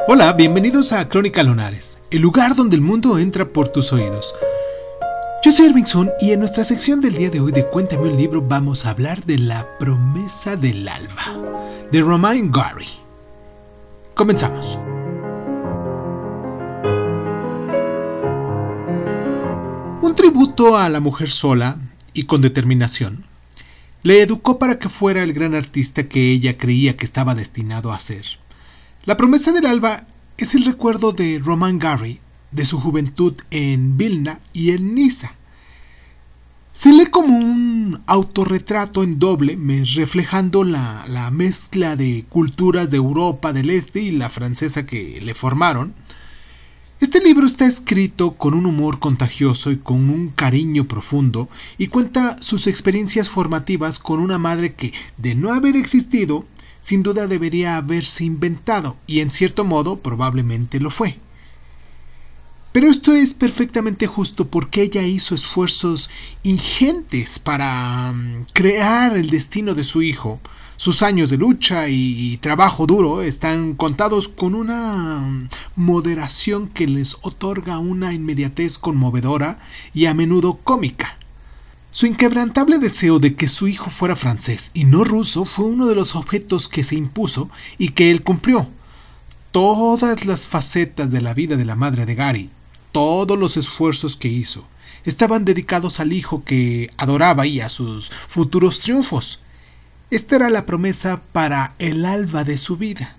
Hola, bienvenidos a Crónica Lunares, el lugar donde el mundo entra por tus oídos. Yo soy Irving Sun y en nuestra sección del día de hoy de Cuéntame un libro vamos a hablar de La promesa del alba, de Romain Gary. Comenzamos. Un tributo a la mujer sola y con determinación. Le educó para que fuera el gran artista que ella creía que estaba destinado a ser. La promesa del alba es el recuerdo de Roman Gary, de su juventud en Vilna y en Niza. Se lee como un autorretrato en doble, reflejando la, la, mezcla de culturas de Europa del Este y la francesa que le formaron. Este libro está escrito con un humor contagioso y con un cariño profundo y cuenta sus experiencias formativas con una madre que, de no haber existido, sin duda debería haberse inventado, y en cierto modo probablemente lo fue. Pero esto es perfectamente justo porque ella hizo esfuerzos ingentes para mm, crear el destino de su hijo. Sus años de lucha y trabajo duro están contados con una mm, moderación que les otorga una inmediatez conmovedora y a menudo cómica. Su inquebrantable deseo de que su hijo fuera francés y no ruso fue uno de los objetos que se impuso y que él cumplió. Todas las facetas de la vida de la madre de Gary, todos los esfuerzos que hizo, estaban dedicados al hijo que adoraba y a sus futuros triunfos. Esta era la promesa para el alba de su vida.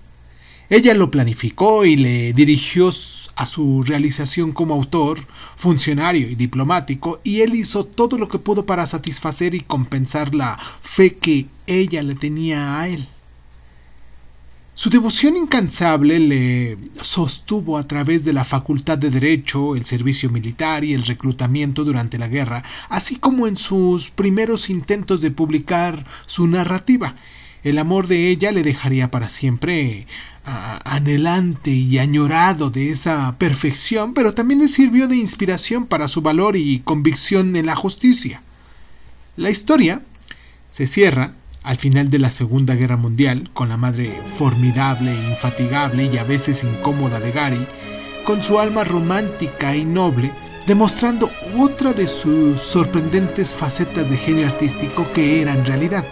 Ella lo planificó y le dirigió a su realización como autor, funcionario y diplomático, y él hizo todo lo que pudo para satisfacer y compensar la fe que ella le tenía a él. Su devoción incansable le sostuvo a través de la facultad de derecho, el servicio militar y el reclutamiento durante la guerra, así como en sus primeros intentos de publicar su narrativa, el amor de ella le dejaría para siempre anhelante y añorado de esa perfección, pero también le sirvió de inspiración para su valor y convicción en la justicia. La historia se cierra al final de la Segunda Guerra Mundial, con la madre formidable, infatigable y a veces incómoda de Gary, con su alma romántica y noble, demostrando otra de sus sorprendentes facetas de genio artístico que era en realidad.